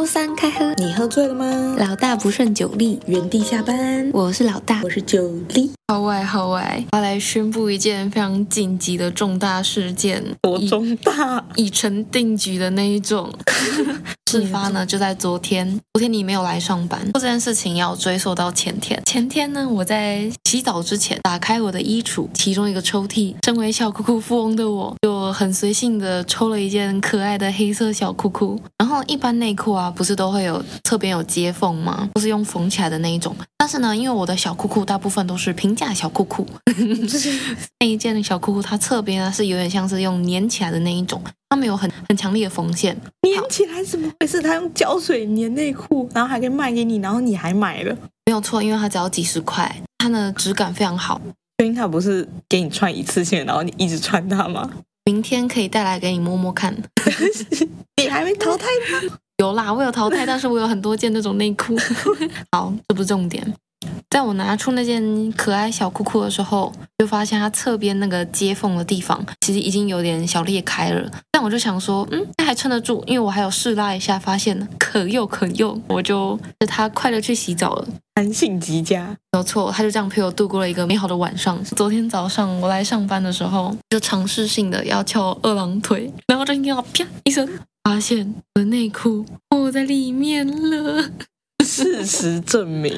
高三开喝，你喝醉了吗？老大不胜酒力，原地下班。我是老大，我是酒力。号外号外，我要来宣布一件非常紧急的重大事件，多重大，已成定局的那一种。事发呢就在昨天，昨天你没有来上班。做这件事情要追溯到前天，前天呢我在洗澡之前打开我的衣橱，其中一个抽屉，身为小裤裤富翁的我就很随性的抽了一件可爱的黑色小裤裤。然后一般内裤啊不是都会有侧边有接缝吗？都是用缝起来的那一种。但是呢，因为我的小裤裤大部分都是平价小裤裤，那一件的小裤裤它侧边呢是有点像是用粘起来的那一种。它没有很很强烈的缝线，粘起来怎么回事？他用胶水粘内裤，然后还可以卖给你，然后你还买了？没有错，因为它只要几十块，它的质感非常好。因为它不是给你穿一次性，然后你一直穿它吗？明天可以带来给你摸摸看。你还没淘汰吗？有啦，我有淘汰，但是我有很多件那种内裤。好，这不是重点。在我拿出那件可爱小裤裤的时候，就发现它侧边那个接缝的地方其实已经有点小裂开了。但我就想说，嗯，它还撑得住，因为我还有试拉一下，发现可用可用，我就带它快乐去洗澡了，弹性极佳。没有错，他就这样陪我度过了一个美好的晚上。昨天早上我来上班的时候，就尝试性的要翘二郎腿，然后就听到啪一声，发现我的内裤破在里面了。事实证明，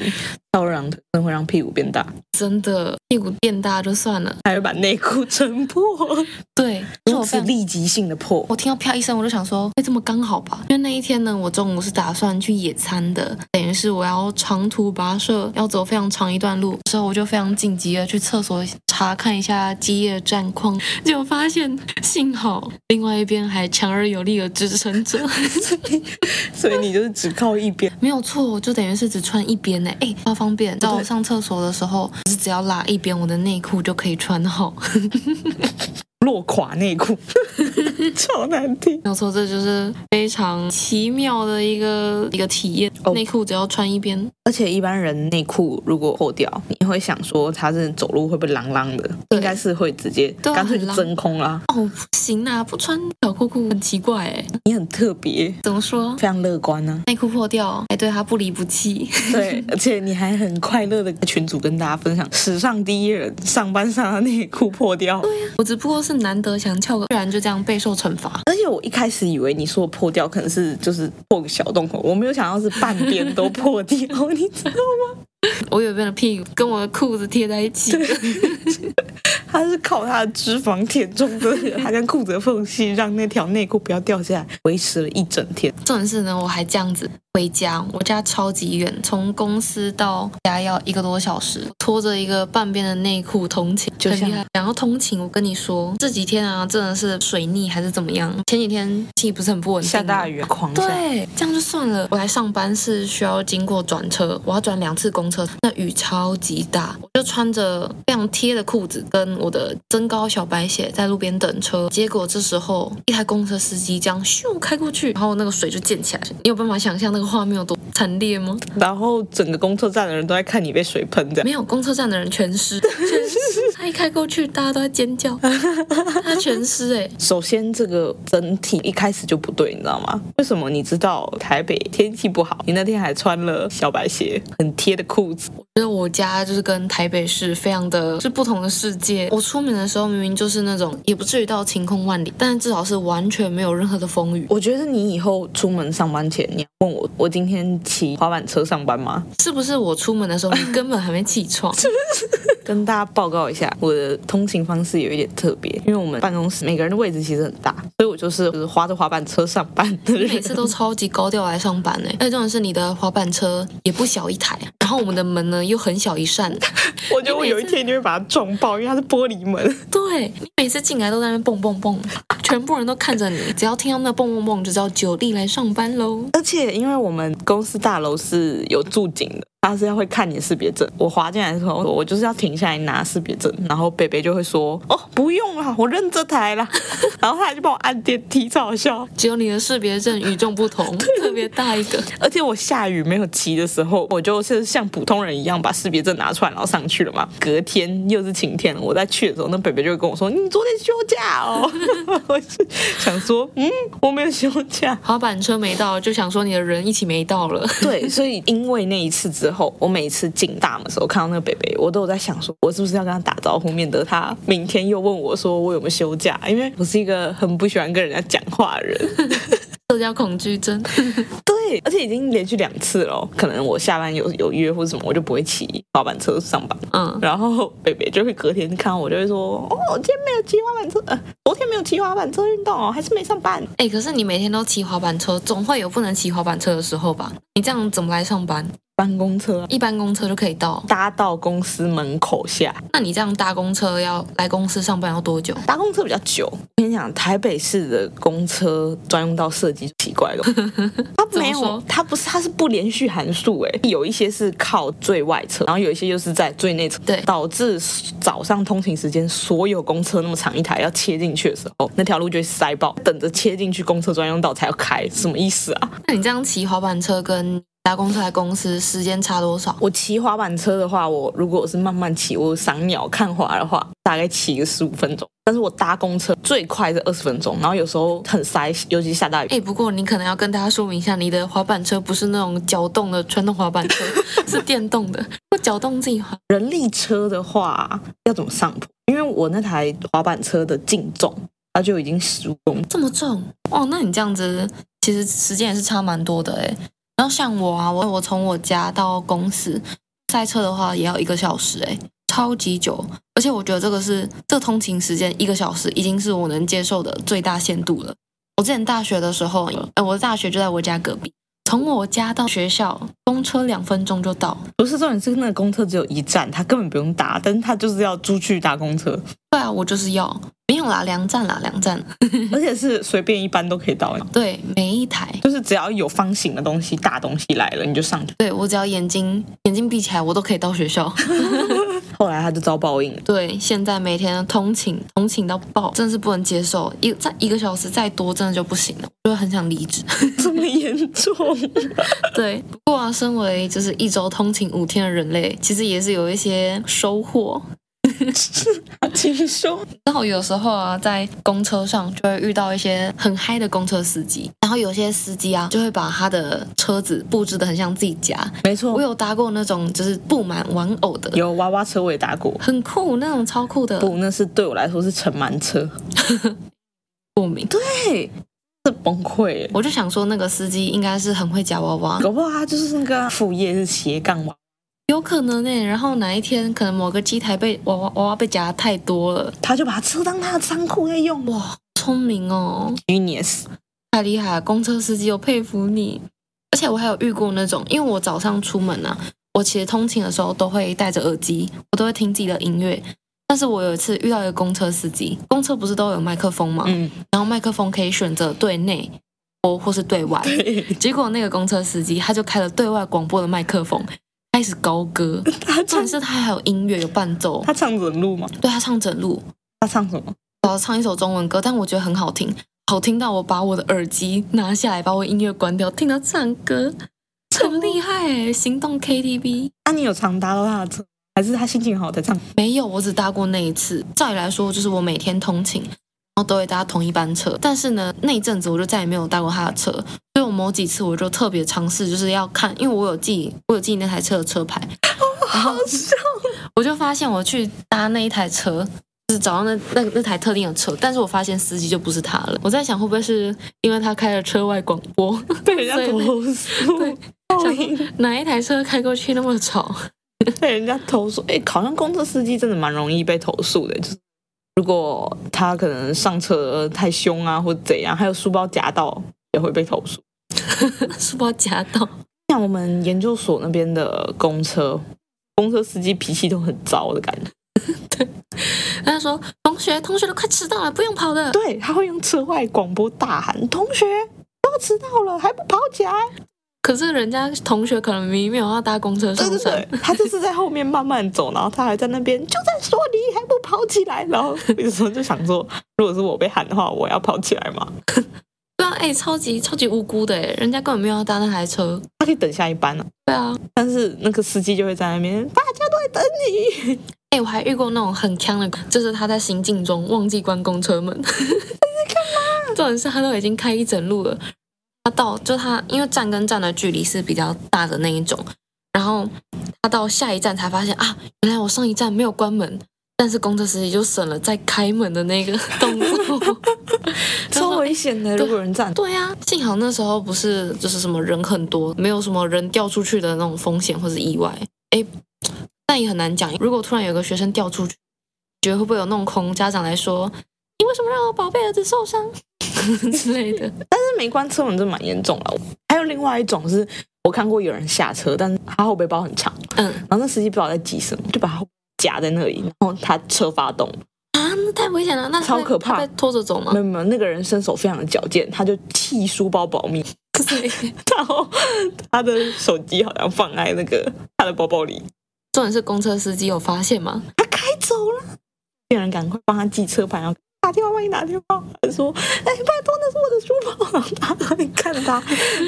翘二郎腿真的会让屁股变大。真的，屁股变大就算了，还会把内裤撑破。对，如此立即性的破。我听到啪一声，我就想说，会这么刚好吧？因为那一天呢，我中午是打算去野餐的，等于是我要长途跋涉，要走非常长一段路，之后我就非常紧急的去厕所查看一下机液战况，结果发现幸好另外一边还强而有力的支撑着，所以你就是只靠一边，没有错。就等于是只穿一边呢，哎，超方便。到我上厕所的时候，是只要拉一边，我的内裤就可以穿好。落垮内裤，超难听。没有错，这就是非常奇妙的一个一个体验。Oh. 内裤只要穿一边，而且一般人内裤如果破掉，你会想说他是走路会不会啷啷的？应该是会直接干脆就真空啦。哦，不行啊，不穿小裤裤很奇怪哎。你很特别，怎么说？非常乐观呢、啊。内裤破掉还对他不离不弃。对，而且你还很快乐的群主跟大家分享史上第一人上班上的内裤破掉。对呀、啊，我只不过是。难得想翘个，居然就这样备受惩罚。而且我一开始以为你说破掉，可能是就是破个小洞口，我没有想到是半边都破掉，你知道吗？我有一边的屁股跟我的裤子贴在一起。他是靠他的脂肪填充的，他跟裤子的缝隙，让那条内裤不要掉下来，维持了一整天。重点是呢，我还这样子回家，我家超级远，从公司到家要一个多小时，拖着一个半边的内裤通勤，就很厉害。然后通勤，我跟你说，这几天啊，真的是水逆还是怎么样？前几天天气不是很不稳定，下大雨，狂下。对，这样就算了。我来上班是需要经过转车，我要转两次公车，那雨超级大，我就穿着非常贴的裤子跟。我的增高小白鞋在路边等车，结果这时候一台公车司机这样咻开过去，然后那个水就溅起来。你有办法想象那个画面有多惨烈吗？然后整个公车站的人都在看你被水喷的，没有，公车站的人全湿，全湿。他一开过去，大家都在尖叫，他全湿哎。首先这个整体一开始就不对，你知道吗？为什么？你知道台北天气不好，你那天还穿了小白鞋，很贴的裤子。我觉得我家就是跟台北市非常的是不同的世界。我出门的时候明明就是那种，也不至于到晴空万里，但是至少是完全没有任何的风雨。我觉得你以后出门上班前，你要问我，我今天骑滑板车上班吗？是不是我出门的时候你根本还没起床？跟大家报告一下，我的通勤方式有一点特别，因为我们办公室每个人的位置其实很大，所以我就是就是滑着滑板车上班的人。每次都超级高调来上班呢，而且重点是你的滑板车也不小一台，然后我们的门呢又很小一扇。我觉得我有一天就会把它撞爆，因为它是玻璃门。对，你每次进来都在那边蹦蹦蹦，全部人都看着你，只要听到那蹦蹦蹦，就知道九力来上班喽。而且因为我们公司大楼是有住警的，他是要会看你的识别证。我滑进来的时候，我就是要停下来拿识别证，然后北北就会说：“哦，不用了，我认这台了。”然后他就帮我按电梯，超好笑。只有你的识别证与众不同，特别大一个。而且我下雨没有骑的时候，我就是像普通人一样把识别证拿出来，然后上去了嘛。隔天又是晴天，我在去的时候，那北北就会跟我说：“你昨天休假哦。”我是想说，嗯，我没有休假，滑板车没到，就想说你的人一起没到了。对，所以因为那一次之后，我每次进大门的时候看到那个北北，我都有在想说，我是不是要跟他打招呼，免得他明天又问我说我有没有休假，因为我是一个很不喜欢跟人家讲话的人。社交恐惧症，对，而且已经连续两次了。可能我下班有有约或者什么，我就不会骑滑板车上班。嗯，然后北北就会隔天看我，就会说：“哦，今天没有骑滑板车，呃，昨天没有骑滑板车运动哦，还是没上班。”哎，可是你每天都骑滑板车，总会有不能骑滑板车的时候吧？你这样怎么来上班？搬公车，一般公车就可以到，搭到公司门口下。那你这样搭公车要来公司上班要多久？搭公车比较久。我跟你讲，台北市的公车专用道设计奇怪了，它没有，它不是，它是不连续函数。哎，有一些是靠最外侧，然后有一些又是在最内侧，对，导致早上通勤时间，所有公车那么长一台要切进去的时候，那条路就会塞爆，等着切进去公车专用道才要开，什么意思啊？那你这样骑滑板车跟搭公车来公司时间差多少？我骑滑板车的话，我如果我是慢慢骑，我赏鸟看花的话，大概骑个十五分钟。但是我搭公车最快是二十分钟，然后有时候很塞，尤其下大雨。哎，不过你可能要跟大家说明一下，你的滑板车不是那种脚动的传统滑板车，是电动的，会脚动自己滑。人力车的话要怎么上坡？因为我那台滑板车的净重，它就已经十五公斤，这么重哦。那你这样子其实时间也是差蛮多的哎。然后像我啊，我我从我家到公司塞车的话，也要一个小时，诶，超级久。而且我觉得这个是这个通勤时间一个小时，已经是我能接受的最大限度了。我之前大学的时候，呃，我的大学就在我家隔壁，从我家到学校，公车两分钟就到。不是重点是那个公车只有一站，他根本不用搭，但是他就是要出去搭公车。对啊，我就是要。没有啦，两站啦，两站，而且是随便一班都可以到。对，每一台就是只要有方形的东西、大东西来了，你就上去。对，我只要眼睛眼睛闭起来，我都可以到学校。后来他就遭报应。对，现在每天通勤通勤到爆，真的是不能接受。一再一个小时再多，真的就不行了，我就很想离职。这么严重？对。不过啊，身为就是一周通勤五天的人类，其实也是有一些收获。轻松。然后有时候啊，在公车上就会遇到一些很嗨的公车司机，然后有些司机啊，就会把他的车子布置的很像自己家。没错，我有搭过那种就是布满玩偶的，有娃娃车我也搭过，很酷，那种超酷的。不，那是对我来说是尘螨车，过敏。对，是崩溃。我就想说，那个司机应该是很会夹娃娃，搞不好他就是那个副业是斜杠娃。有可能呢，然后哪一天可能某个机台被娃娃娃娃被夹太多了，他就把车当他的仓库在用。哇，聪明哦，Genius，太厉害了！公车司机，我佩服你。而且我还有遇过那种，因为我早上出门啊，我其实通勤的时候都会戴着耳机，我都会听自己的音乐。但是我有一次遇到一个公车司机，公车不是都有麦克风吗？嗯，然后麦克风可以选择对内播或是对外。对。结果那个公车司机他就开了对外广播的麦克风。开始高歌，他唱是他还有音乐有伴奏，他唱整路吗？对，他唱整路，他唱什么？我唱一首中文歌，但我觉得很好听，好听到我把我的耳机拿下来，把我音乐关掉，听他唱歌，很厉害哎！行动 KTV，那、啊、你有常搭到他的车，还是他心情好才唱？没有，我只搭过那一次。照理来说，就是我每天通勤。然后都会搭同一班车，但是呢，那一阵子我就再也没有搭过他的车，所以我某几次我就特别尝试，就是要看，因为我有记，我有记那台车的车牌，好笑我就发现我去搭那一台车，就是找到那那那台特定的车，但是我发现司机就不是他了。我在想会不会是因为他开了车外广播 被人家投诉？对，想哪一台车开过去那么吵，被人家投诉？哎，好像公车司机真的蛮容易被投诉的，就是。如果他可能上车太凶啊，或者怎样，还有书包夹到也会被投诉。书包夹到，像我们研究所那边的公车，公车司机脾气都很糟的感觉。对，他说：“同学，同学都快迟到了，不用跑的。”对，他会用车外广播大喊：“同学都要迟到了，还不跑起来？”可是人家同学可能明明没有要搭公车上山，对对对，他就是在后面慢慢走，然后他还在那边就在说你还不跑起来，然后有时候就想说，如果是我被喊的话，我要跑起来吗？对啊，哎、欸，超级超级无辜的哎，人家根本没有要搭那台车，他可以等下一班呢、啊。对啊，但是那个司机就会在那边，大家都在等你。哎、欸，我还遇过那种很锵的，就是他在行进中忘记关公车门。这是干嘛？重点是他都已经开一整路了。他到就他，因为站跟站的距离是比较大的那一种，然后他到下一站才发现啊，原来我上一站没有关门，但是公车司机就省了再开门的那个动作，超危险的。如果人站，对呀、啊，幸好那时候不是就是什么人很多，没有什么人掉出去的那种风险或者意外。哎，但也很难讲，如果突然有个学生掉出去，觉得会不会有那种恐家长来说，你为什么让我宝贝儿子受伤？之类的，但是没关车门真蛮严重了。还有另外一种是我看过有人下车，但是他后背包很长，嗯，然后那司机不知道在急什么，就把他夹在那里，然后他车发动啊，那太危险了，那超可怕，被拖着走吗？没有没有，那个人身手非常的矫健，他就弃书包保命，对，然后他的手机好像放在那个他的包包里。重点是公车司机有发现吗？他开走了，有人赶快帮他记车牌，然后。打电话，万一打电话，他说：“哎，拜托，那是我的书包。”然后他你看他，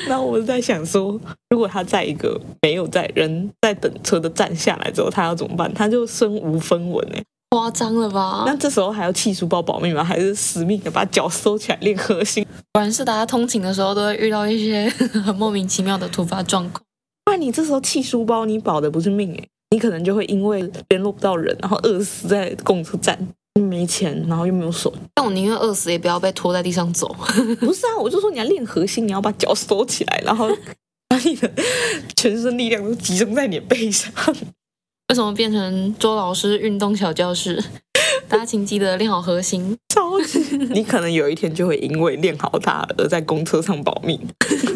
然后 我就在想说，如果他在一个没有在人在等车的站下来之后，他要怎么办？他就身无分文哎，夸张了吧？那这时候还要弃书包保命吗？还是死命的把脚收起来练核心？果然是大家通勤的时候都会遇到一些很莫名其妙的突发状况。不然你这时候弃书包，你保的不是命哎，你可能就会因为联络不到人，然后饿死在公车站。没钱，然后又没有手，但我宁愿饿死也不要被拖在地上走。不是啊，我就说你要练核心，你要把脚收起来，然后把你的全身力量都集中在你的背上。为什么变成周老师运动小教室？大家请记得练好核心。超级，你可能有一天就会因为练好它而在公车上保命。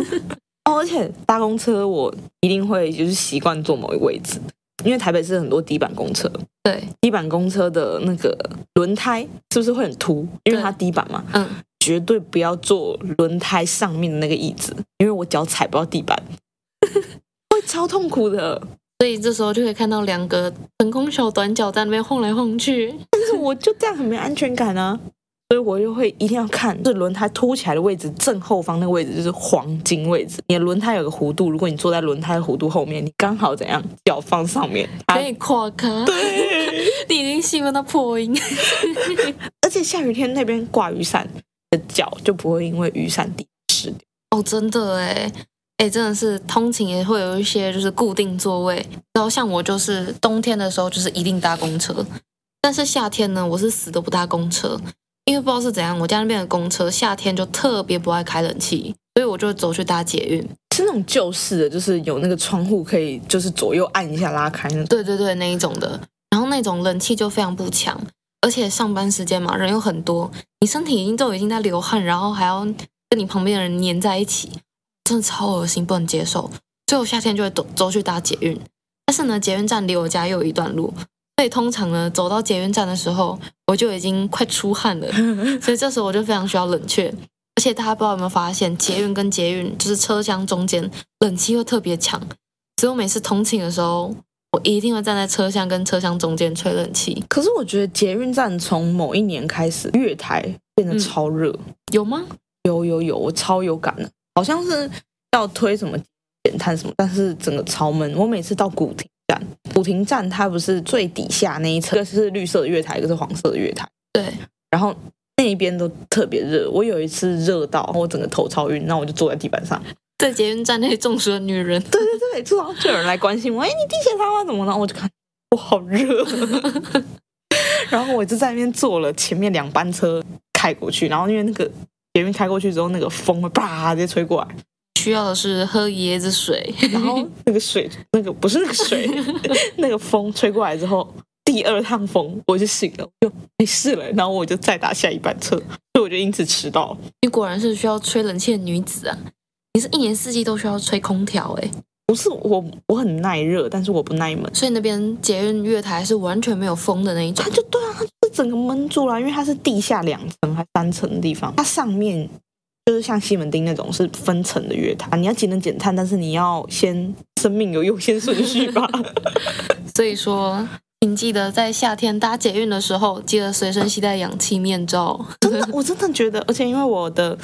哦，而且搭公车我一定会就是习惯坐某一个位置。因为台北是很多底板公车，对，底板公车的那个轮胎是不是会很凸？因为它底板嘛，嗯，绝对不要坐轮胎上面的那个椅子，因为我脚踩不到地板，会超痛苦的。所以这时候就可以看到两个腾空小短脚在那边晃来晃去，但是我就这样很没安全感啊。所以我就会一定要看这轮胎凸起来的位置，正后方那个位置就是黄金位置。你的轮胎有个弧度，如果你坐在轮胎弧度后面，你刚好怎样脚放上面可以跨开。对，你已经兴奋到破音。而且下雨天那边挂雨伞的脚就不会因为雨伞滴湿掉。哦，真的哎哎，真的是通勤也会有一些就是固定座位。然后像我就是冬天的时候就是一定搭公车，但是夏天呢，我是死都不搭公车。因为不知道是怎样，我家那边的公车夏天就特别不爱开冷气，所以我就走去搭捷运。是那种旧式的，就是有那个窗户可以，就是左右按一下拉开那种。对对对，那一种的。然后那种冷气就非常不强，而且上班时间嘛，人又很多，你身体已经都已经在流汗，然后还要跟你旁边的人黏在一起，真的超恶心，不能接受。所以我夏天就会走走去搭捷运，但是呢，捷运站离我家又有一段路。所以通常呢，走到捷运站的时候，我就已经快出汗了。所以这时候我就非常需要冷却。而且大家不知道有没有发现，捷运跟捷运就是车厢中间冷气会特别强。所以我每次通勤的时候，我一定会站在车厢跟车厢中间吹冷气。可是我觉得捷运站从某一年开始，月台变得超热。嗯，有吗？有有有，我超有感的，好像是要推什么减碳什么，但是整个超闷。我每次到古亭。古亭站它不是最底下那一层，一个是绿色的月台，一个是黄色的月台。对，然后那一边都特别热。我有一次热到我整个头超晕，那我就坐在地板上，在捷运站那里中暑的女人。对对对，突然就有人来关心我，哎，你低血糖啊？怎么了？我就看，我好热。然后我就在那边坐了前面两班车开过去，然后因为那个捷运开过去之后，那个风会啪直接吹过来。需要的是喝椰子水，然后那个水，那个不是那个水，那个风吹过来之后，第二趟风我就醒了，就没事了。然后我就再打下一班车，所以我就因此迟到。你果然是需要吹冷气的女子啊！你是一年四季都需要吹空调哎？不是我，我很耐热，但是我不耐闷。所以那边捷运月台是完全没有风的那一种。它就对啊，它就是整个闷住了，因为它是地下两层还三层的地方，它上面。就是像西门町那种是分层的月台，你要节能减碳，但是你要先生命有优先顺序吧。所以说，请记得在夏天搭捷运的时候，记得随身携带氧气面罩。真的，我真的觉得，而且因为我的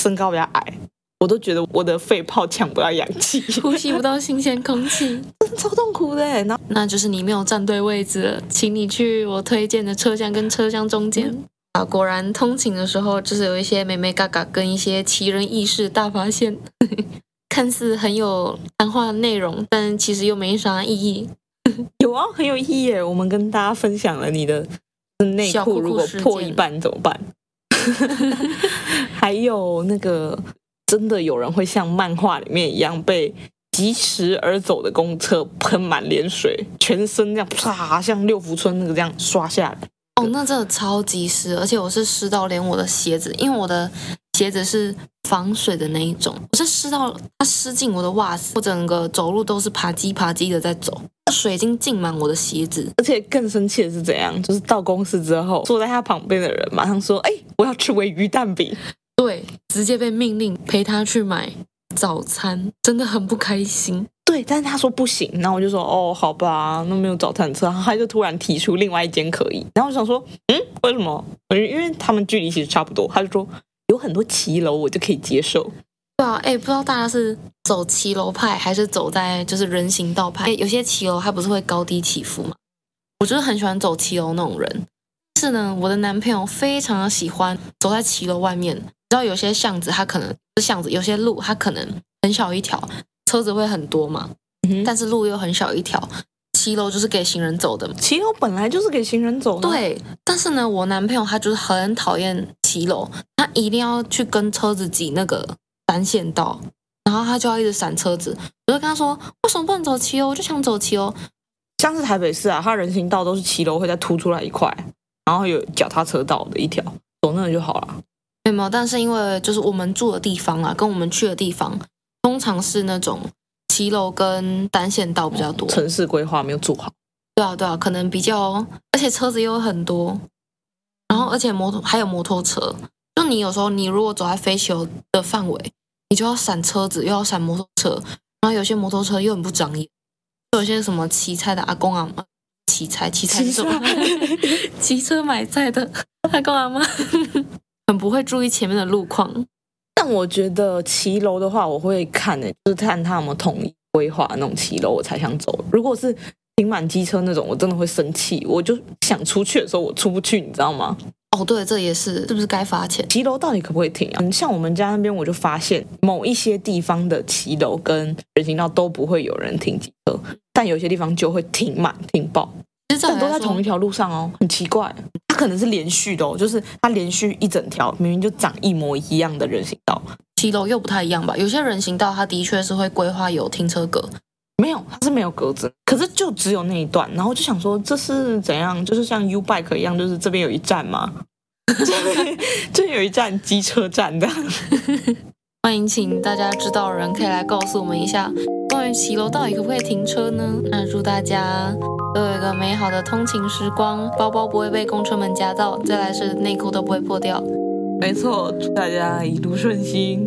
身高比较矮，我都觉得我的肺泡抢不到氧气，呼吸不到新鲜空气，真的超痛苦的。那那就是你没有站对位置了，请你去我推荐的车厢跟车厢中间。嗯啊，果然通勤的时候就是有一些美眉嘎嘎跟一些奇人异事大发现，看似很有谈话内容，但其实又没啥意义。有啊，很有意义！我们跟大家分享了你的内裤如果破一半怎么办？还有那个真的有人会像漫画里面一样被疾驰而走的公车喷满脸水，全身这样啪，像六福村那个这样刷下来。哦，那真的超级湿，而且我是湿到连我的鞋子，因为我的鞋子是防水的那一种，我是湿到它湿进我的袜子，我整个走路都是爬叽爬叽的在走，水已经浸满我的鞋子。而且更生气的是怎样？就是到公司之后，坐在他旁边的人马上说：“哎，我要吃鮪鱼蛋饼。”对，直接被命令陪他去买早餐，真的很不开心。对，但是他说不行，然后我就说哦，好吧，那没有早餐车，他就突然提出另外一间可以，然后我想说，嗯，为什么？因为他们距离其实差不多，他就说有很多骑楼，我就可以接受。对啊，哎，不知道大家是走骑楼派还是走在就是人行道派？有些骑楼它不是会高低起伏吗？我就是很喜欢走骑楼那种人。是呢，我的男朋友非常的喜欢走在骑楼外面，你知道有些巷子它可能是巷子，有些路它可能很小一条。车子会很多嘛，但是路又很小一条，骑楼就是给行人走的。骑楼本来就是给行人走的。对，但是呢，我男朋友他就是很讨厌骑楼，他一定要去跟车子挤那个单线道，然后他就要一直闪车子。我就跟他说，为什么不能走骑楼？我就想走骑楼。像是台北市啊，它人行道都是骑楼会再凸出来一块，然后有脚踏车道的一条，走那个就好了。没有，但是因为就是我们住的地方啊，跟我们去的地方。通常是那种骑楼跟单线道比较多，城市规划没有做好。对啊，对啊，可能比较，而且车子又有很多，然后而且摩托还有摩托车，就你有时候你如果走在非骑楼的范围，你就要闪车子，又要闪摩托车，然后有些摩托车又很不长眼，就有些什么骑菜的阿公啊，骑菜骑菜是什么？骑车买菜的阿公阿妈，很不会注意前面的路况。但我觉得骑楼的话，我会看的，就是看他有没有统一规划那种骑楼，我才想走。如果是停满机车那种，我真的会生气。我就想出去的时候，我出不去，你知道吗？哦，对，这也是，是不是该罚钱？骑楼到底可不可以停啊？像我们家那边，我就发现某一些地方的骑楼跟人行道都不会有人停机车，但有些地方就会停满停爆。其实这都在同一条路上哦，很奇怪。它可能是连续的哦，就是它连续一整条，明明就长一模一样的人行道，骑楼又不太一样吧？有些人行道它的确是会规划有停车格，没有，它是没有格子，可是就只有那一段。然后就想说这是怎样？就是像 U Bike 一样，就是这边有一站吗？这 边这边有一站机车站的。欢迎，请大家知道的人可以来告诉我们一下，关于骑楼到底可不可以停车呢？那祝大家都有一个美好的通勤时光，包包不会被公车们夹到，再来是内裤都不会破掉。没错，祝大家一路顺心。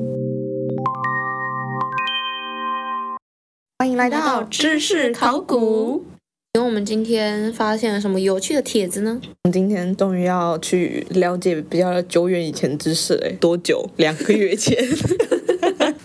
欢迎来到知识考古。请问我们今天发现了什么有趣的帖子呢？我们今天终于要去了解比较久远以前的知识了，多久？两个月前。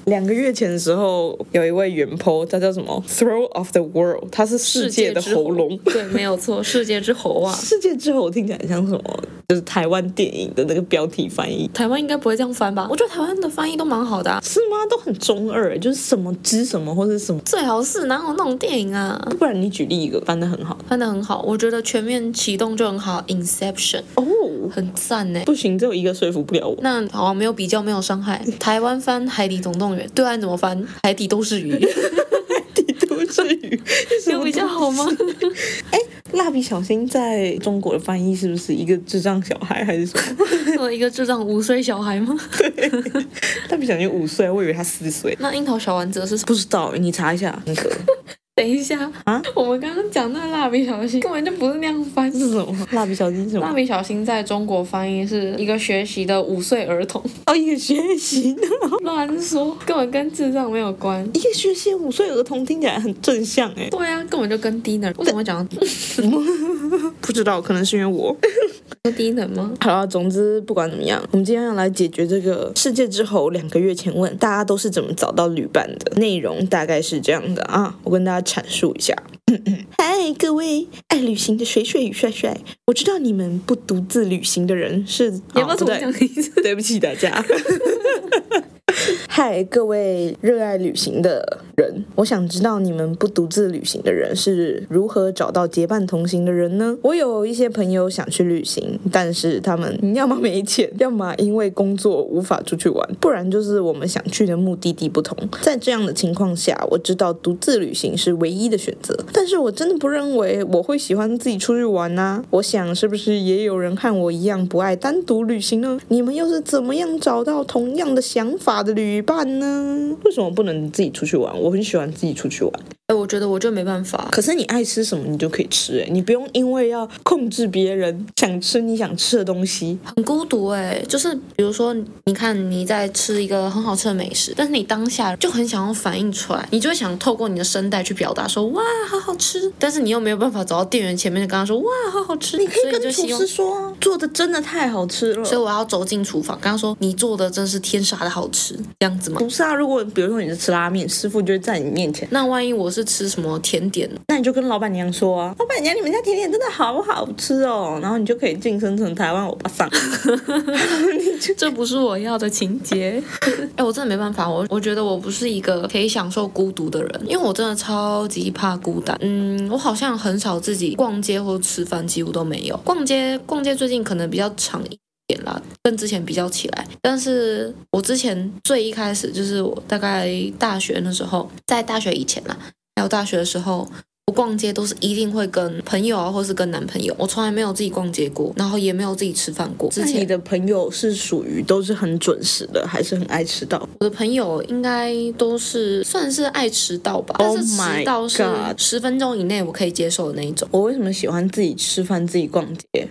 两个月前的时候，有一位原 po，他叫什么？Throat of the World，他是世界的喉咙。对，没有错，世界之喉啊！世界之喉听起来像什么？就是台湾电影的那个标题翻译。台湾应该不会这样翻吧？我觉得台湾的翻译都蛮好的啊。是吗？都很中二，就是什么之什么或者什么。最好是哪有那种电影啊？不然你举例一个翻的很好，翻的很好。我觉得全面启动就很好，Inception 哦，很赞呢。不行，只有一个说服不了我。那好，没有比较，没有伤害。台湾翻《海底总动员》，对岸怎么翻？海底都是鱼，海底都是鱼，有比较好吗？哎，蜡笔小新在中国的翻译是不是一个智障小孩还是什么？一个智障五岁小孩吗？对，蜡笔小新五岁，我以为他四岁。那樱桃小丸子是？不知道，你查一下那个。等一下啊！我们刚刚讲那蜡笔小新根本就不是那样翻，是什么？蜡笔小新是什么？蜡笔小新在中国翻译是一个学习的五岁儿童。哦，一个学习的，乱说，根本跟智障没有关。一个学习五岁儿童听起来很正向哎。对啊，根本就跟低能。为什么会讲？不知道，可能是因为我。低能吗？好了，总之不管怎么样，我们今天要来解决这个世界之后两个月前问大家都是怎么找到旅伴的内容，大概是这样的啊，我跟大家。阐述一下，嗨，各位爱旅行的水水与帅帅，我知道你们不独自旅行的人是，也不怎么讲一次，对不起大家。嗨，各位热爱旅行的人，我想知道你们不独自旅行的人是如何找到结伴同行的人呢？我有一些朋友想去旅行，但是他们要么没钱，要么因为工作无法出去玩，不然就是我们想去的目的地不同。在这样的情况下，我知道独自旅行是唯一的选择，但是我真的不认为我会喜欢自己出去玩啊。我想，是不是也有人和我一样不爱单独旅行呢？你们又是怎么样找到同样的想法的旅伴呢？为什么不能自己出去玩？我很喜欢自己出去玩。哎，我觉得我就没办法。可是你爱吃什么，你就可以吃。哎，你不用因为要控制别人想吃你想吃的东西，很孤独。哎，就是比如说，你看你在吃一个很好吃的美食，但是你当下就很想要反映出来，你就会想透过你的声带去表达说哇，好好吃。但是你又没有办法走到店员前面就跟他说哇，好好吃。你可以跟厨师说，做的真的太好吃了。所以我要走进厨房，跟他说你做的真是天杀的好吃，这样子吗？不是啊，如果比如说你是吃拉面，师傅就会在你面前。那万一我是吃什么甜点，那你就跟老板娘说啊，老板娘，你们家甜点真的好好吃哦，然后你就可以晋升成台湾欧巴桑。这不是我要的情节。哎，我真的没办法，我我觉得我不是一个可以享受孤独的人，因为我真的超级怕孤单。嗯，我好像很少自己逛街或吃饭，几乎都没有。逛街逛街最近可能比较长一点啦，跟之前比较起来。但是我之前最一开始就是我大概大学那时候，在大学以前啦，还有大学的时候，我逛街都是一定会跟朋友啊，或是跟男朋友。我从来没有自己逛街过，然后也没有自己吃饭过。之前你的朋友是属于都是很准时的，还是很爱迟到？我的朋友应该都是算是爱迟到吧，oh、但是迟到是十分钟以内我可以接受的那一种。我为什么喜欢自己吃饭、自己逛街？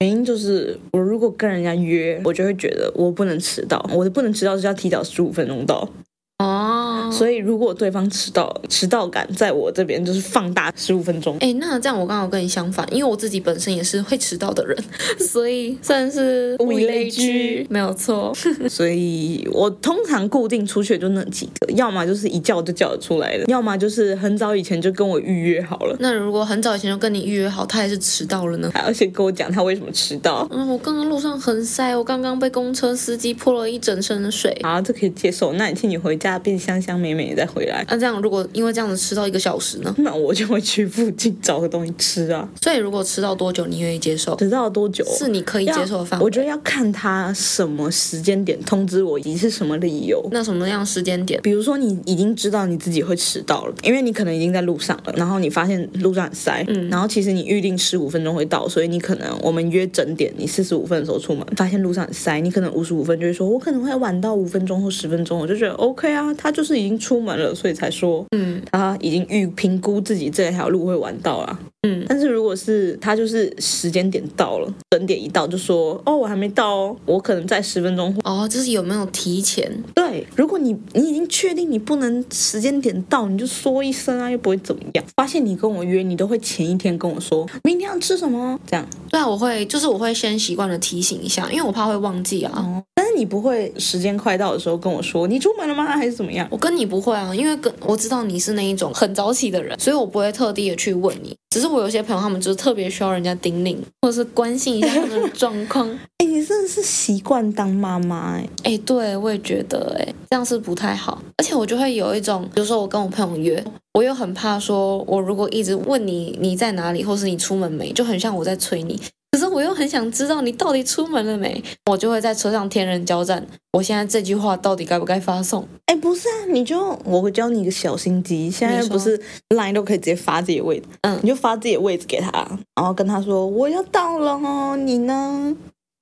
原因就是，我如果跟人家约，我就会觉得我不能迟到。我的不能迟到是要提早十五分钟到。哦，所以如果对方迟到，迟到感在我这边就是放大十五分钟。哎，那这样我刚好跟你相反，因为我自己本身也是会迟到的人，所以算是物以类聚，没有错。所以我通常固定出去就那几个，要么就是一叫就叫得出来的，要么就是很早以前就跟我预约好了。那如果很早以前就跟你预约好，他还是迟到了呢？还要先跟我讲他为什么迟到？嗯，我刚刚路上很塞，我刚刚被公车司机泼了一整身的水。啊，这可以接受。那你替你回家变香香美美再回来。那、啊、这样如果因为这样子迟到一个小时呢？那我就会去附近找个东西吃啊。所以如果迟到多久你愿意接受？迟到多久是你可以接受的范围？我觉得要看他什么时间点通知我，以及是什么理由。那什么样时间点？比如说你已经知道你自己会迟到了，因为你可能已经在路上了，然后你发现路上很塞，嗯，然后其实你预定十五分钟会到，所以你可能我们约整点，你四十五分的时候出门，发现路上很塞，你可能五十五分就会说，我可能会晚到五分钟或十分钟，我就觉得 OK 啊，他就是已经出门了，所以才说，嗯，他已经预评估自己这条路会玩到啊，嗯，但是如果是他就是时间点到了，整点一到就说，哦，我还没到哦，我可能在十分钟，哦，就是有没有提前？对，如果你你已经确定你不能时间点到，你就说一声啊，又不会怎么样。发现你跟我约，你都会前一天跟我说，明天要吃什么，这样。对啊，我会，就是我会先习惯的提醒一下，因为我怕会忘记啊。哦，但是你不会时间快到的时候跟我说，你出门了吗？还是怎么样？我跟你不会啊，因为跟我知道你是那一种很早起的人，所以我不会特地的去问你。只是我有些朋友，他们就是特别需要人家叮咛，或者是关心一下他们的状况。哎，你真的是习惯当妈妈哎。哎，对，我也觉得哎，这样是不太好。而且我就会有一种，比如说我跟我朋友约，我又很怕说，我如果一直问你你在哪里，或是你出门没，就很像我在催你。可是我又很想知道你到底出门了没，我就会在车上天人交战。我现在这句话到底该不该发送？哎，不是啊，你就我会教你一个小心机，现在不是 Line 都可以直接发自己的位置，嗯，你就发自己的位置给他，然后跟他说我要到了哦，你呢？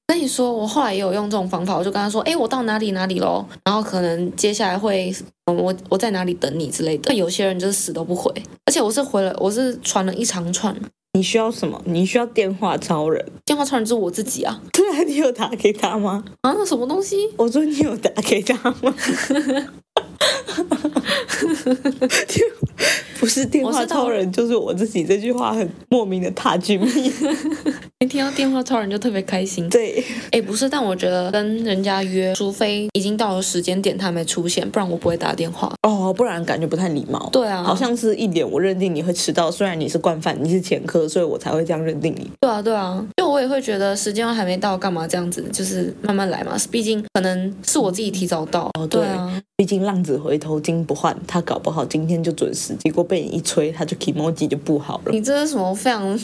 跟你说，我后来也有用这种方法，我就跟他说，哎，我到哪里哪里喽，然后可能接下来会，嗯，我我在哪里等你之类的。有些人就是死都不回，而且我是回了，我是传了一长串。你需要什么？你需要电话超人？电话超人就是我自己啊。对啊，你有打给他吗？啊，那什么东西？我说你有打给他吗？不是电话超人，就是我自己。这句话很莫名的踏进你。一听到电话超人就特别开心。对，哎，不是，但我觉得跟人家约，除非已经到了时间点他没出现，不然我不会打电话。哦，不然感觉不太礼貌。对啊，好像是一点我认定你会迟到，虽然你是惯犯，你是前科，所以我才会这样认定你。对啊，对啊，就我也会觉得时间还没到，干嘛这样子？就是慢慢来嘛。毕竟可能是我自己提早到。哦，对啊。毕竟浪子回头金不换，他搞不好今天就准时，结果被你一催，他就 kimoji 就不好了。你这是什么非常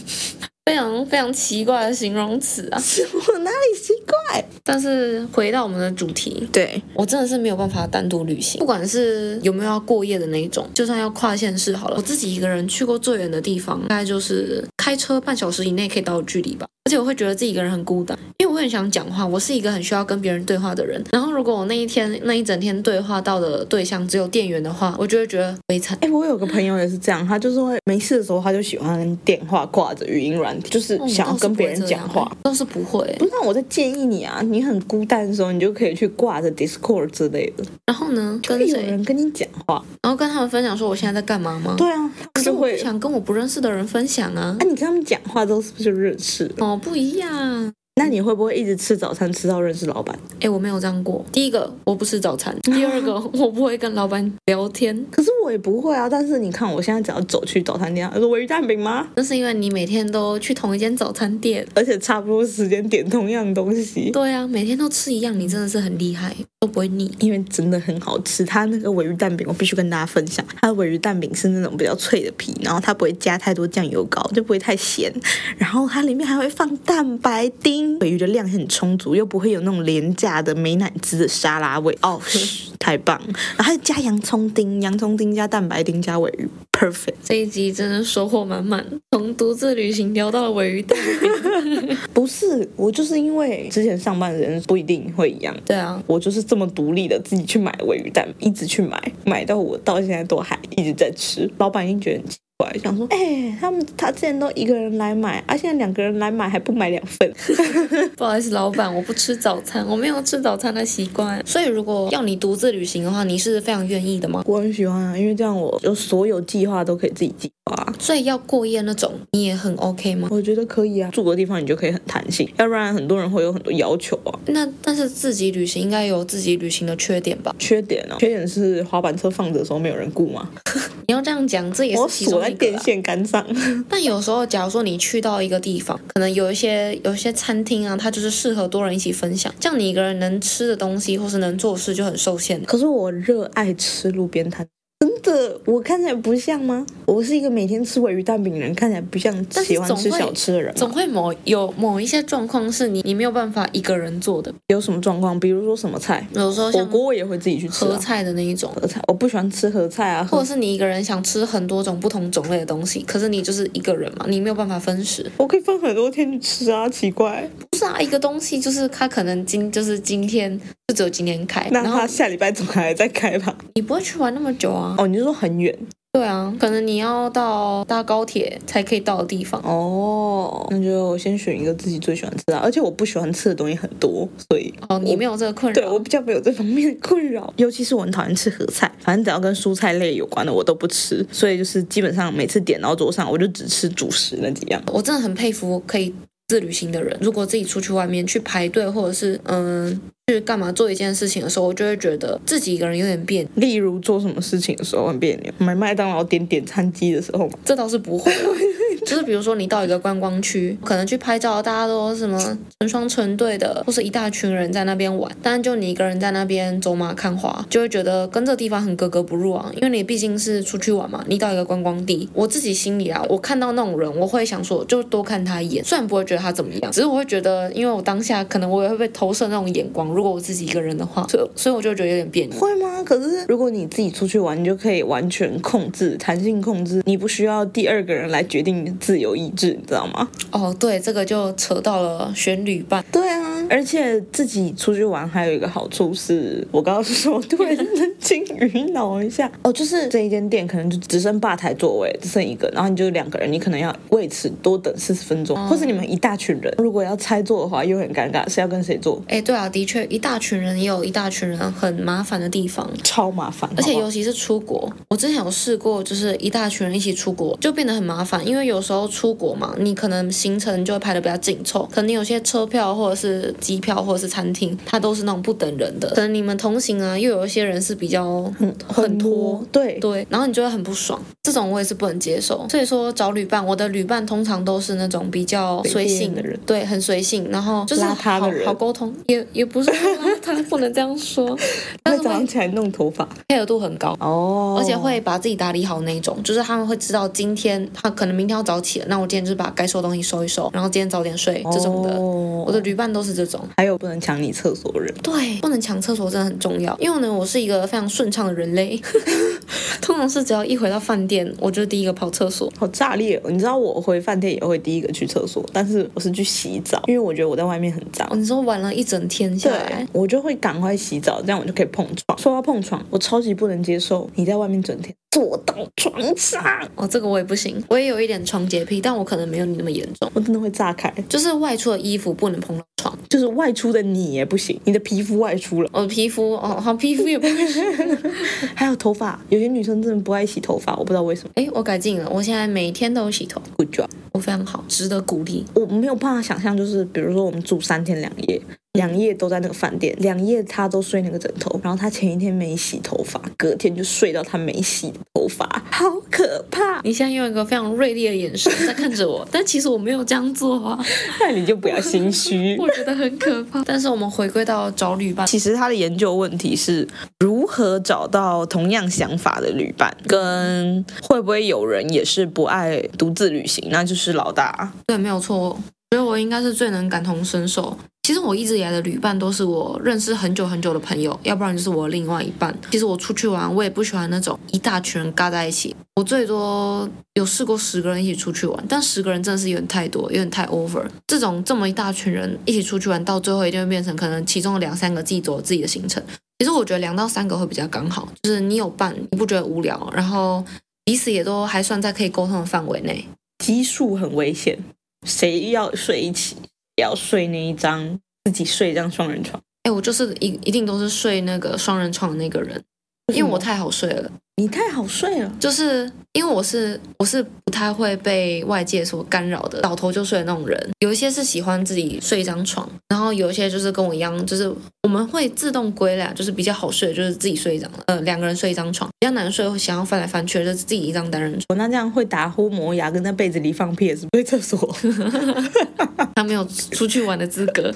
非常非常奇怪的形容词啊？是我哪里奇怪？但是回到我们的主题，对，我真的是没有办法单独旅行，不管是有没有要过夜的那一种，就算要跨县市好了，我自己一个人去过最远的地方，大概就是开车半小时以内可以到的距离吧。而且我会觉得自己一个人很孤单，因为我很想讲话，我是一个很需要跟别人对话的人。然后如果我那一天那一整天对话到的对象只有店员的话，我就会觉得悲惨。哎，我有个朋友也是这样，他就是会没事的时候，他就喜欢电话挂着语音软体，就是想要跟别人讲话。倒是不会，不是，我在建议你啊，你很孤单的时候，你就可以去挂着 Discord 之类的。然后呢，跟有人跟你讲话，然后跟他们分享说我现在在干嘛吗？对啊，可是我不想跟我不认识的人分享啊。啊，你跟他们讲话都是不是就认识？哦，不一样。那你会不会一直吃早餐吃到认识老板？哎，我没有这样过。第一个，我不吃早餐；第二个，我不会跟老板聊天。可是我也不会啊。但是你看，我现在只要走去早餐店，他说我鱼蛋饼吗？那是因为你每天都去同一间早餐店，而且差不多时间点同样东西。对啊，每天都吃一样，你真的是很厉害，都不会腻，因为真的很好吃。它那个尾鱼蛋饼，我必须跟大家分享，它的尾鱼蛋饼是那种比较脆的皮，然后它不会加太多酱油膏，就不会太咸。然后它里面还会放蛋白丁，尾鱼的量很充足，又不会有那种廉价的美乃滋的沙拉味哦，太棒！然后还加洋葱丁，洋葱丁加蛋白丁加尾鱼，perfect。这一集真的收获满满，从独自旅行聊到了尾鱼蛋饼。不是，我就是因为之前上班的人不一定会一样。对啊，我就是这么独立的，自己去买尾鱼蛋，一直去买，买到我到现在都还一直在吃。老板已经觉得很奇怪，想说，哎、欸，他们他之前都一个人来买，啊，现在两个人来买还不买两份。不好意思，老板，我不吃早餐，我没有吃早餐的习惯。所以如果要你独自旅行的话，你是非常愿意的吗？我很喜欢啊，因为这样我就所有计划都可以自己计划。所以要过夜那种，你也很 OK 吗？我觉得可以啊，住的地方你就可以很弹性，要不然很多人会有很多要求啊。那但是自己旅行应该有自己旅行的缺点吧？缺点哦，缺点是滑板车放着的时候没有人顾吗？你要这样讲，这也是其中一个。电线杆上。但有时候，假如说你去到一个地方，可能有一些有一些餐厅啊，它就是适合多人一起分享，这样你一个人能吃的东西或是能做事就很受限。可是我热爱吃路边摊。真的，我看起来不像吗？我是一个每天吃鮪鱼蛋饼的人，看起来不像喜欢吃小吃的人。总会某有某一些状况是你你没有办法一个人做的。有什么状况？比如说什么菜？比如说火锅，我也会自己去吃合菜的那一种。合菜，我不喜欢吃合菜啊。或者是你一个人想吃很多种不同种类的东西，可是你就是一个人嘛，你没有办法分食。我可以分很多天去吃啊，奇怪。不是啊，一个东西就是它可能今就是今天就只有今天开，那它下礼拜总还在开吧？你不会去玩那么久啊？哦，你就说很远。对啊，可能你要到搭高铁才可以到的地方哦。那就先选一个自己最喜欢吃的，而且我不喜欢吃的东西很多，所以哦，你没有这个困扰。对，我比较没有这方面的困扰，尤其是我很讨厌吃合菜，反正只要跟蔬菜类有关的我都不吃，所以就是基本上每次点到桌上，我就只吃主食那几样。我真的很佩服可以自旅行的人，如果自己出去外面去排队，或者是嗯。去干嘛做一件事情的时候，我就会觉得自己一个人有点别扭。例如做什么事情的时候很别扭，买麦当劳点点餐机的时候，这倒是不会。就是比如说你到一个观光区，可能去拍照，大家都什么成双成对的，或是一大群人在那边玩，但就你一个人在那边走马看花，就会觉得跟这个地方很格格不入啊。因为你毕竟是出去玩嘛，你到一个观光地，我自己心里啊，我看到那种人，我会想说，就多看他一眼，虽然不会觉得他怎么样，只是我会觉得，因为我当下可能我也会被投射那种眼光。如果我自己一个人的话，所所以我就觉得有点别扭。会吗？可是如果你自己出去玩，你就可以完全控制、弹性控制，你不需要第二个人来决定自由意志，你知道吗？哦，对，这个就扯到了选旅伴。对啊，而且自己出去玩还有一个好处是，我刚刚说对，冷静鱼脑一下。哦，就是这一间店可能就只剩吧台座位，只剩一个，然后你就两个人，你可能要为此多等四十分钟，哦、或是你们一大群人，如果要拆座的话又很尴尬，是要跟谁坐？哎，对啊，的确，一大群人也有一大群人很麻烦的地方，超麻烦，而且尤其是出国，我之前有试过，就是一大群人一起出国，就变得很麻烦，因为有时候出国嘛，你可能行程就会排的比较紧凑，可能有些车票或者是机票或者是餐厅，它都是那种不等人的，可能你们同行啊，又有一些人是比较很很拖，对。对，然后你就会很不爽，这种我也是不能接受。所以说找旅伴，我的旅伴通常都是那种比较随性的人，对，很随性，然后就是好好沟通，也也不是邋遢，不能这样说，但是早上起来弄头发，配合度很高哦，而且会把自己打理好那种，就是他们会知道今天他可能明天要早起了，那我今天就是把该收的东西收一收，然后今天早点睡这种的。哦、我的旅伴都是这种，还有不能抢你厕所的人，对，不能抢厕所真的很重要，因为呢，我是一个非常顺畅的人类，通常是只要一回到饭店，我就第一个跑厕所，好炸裂哦！你知道我回饭店也会第一个去厕所，但是我是去洗澡，因为我觉得我在外面很脏。哦、你说玩了一整天下来，我就会赶快洗澡，这样我就可以碰床。说到碰床，我超级不能接受你在外面整天坐到床上哦，这个我也不行，我也有一点床洁癖，但我可能没有你那么严重，我真的会炸开。就是外出的衣服不能碰到床，就是外出的你也不行，你的皮肤外出了，我的皮肤哦，好皮肤也不行，还有头发，有些女生真的不爱洗头发，我不知道为什么。哎，我改进了，我现在每天都有洗头，Good job，我非常好，值得鼓励。我没有办法想象，就是比如说我们住三天两夜。两夜都在那个饭店，两夜他都睡那个枕头，然后他前一天没洗头发，隔天就睡到他没洗的头发，好可怕！你现在用一个非常锐利的眼神在看着我，但其实我没有这样做啊，那你就不要心虚，我觉得很可怕。但是我们回归到找旅伴，其实他的研究问题是如何找到同样想法的旅伴，跟会不会有人也是不爱独自旅行，那就是老大。对，没有错，所以我应该是最能感同身受。其实我一直以来的旅伴都是我认识很久很久的朋友，要不然就是我另外一半。其实我出去玩，我也不喜欢那种一大群人嘎在一起。我最多有试过十个人一起出去玩，但十个人真的是有点太多，有点太 over。这种这么一大群人一起出去玩，到最后一定会变成可能其中两三个自己走自己的行程。其实我觉得两到三个会比较刚好，就是你有伴，你不觉得无聊，然后彼此也都还算在可以沟通的范围内。奇数很危险，谁要睡一起？要睡那一张，自己睡一张双人床。哎，我就是一一定都是睡那个双人床的那个人，因为我太好睡了。你太好睡了，就是因为我是我是不太会被外界所干扰的，倒头就睡的那种人。有一些是喜欢自己睡一张床，然后有一些就是跟我一样，就是我们会自动归类，就是比较好睡，就是自己睡一张，呃，两个人睡一张床。比较难睡，会想要翻来翻去，就是自己一张单人床。那这样会打呼、磨牙，跟在被子里放屁，也是不是厕所？他没有出去玩的资格，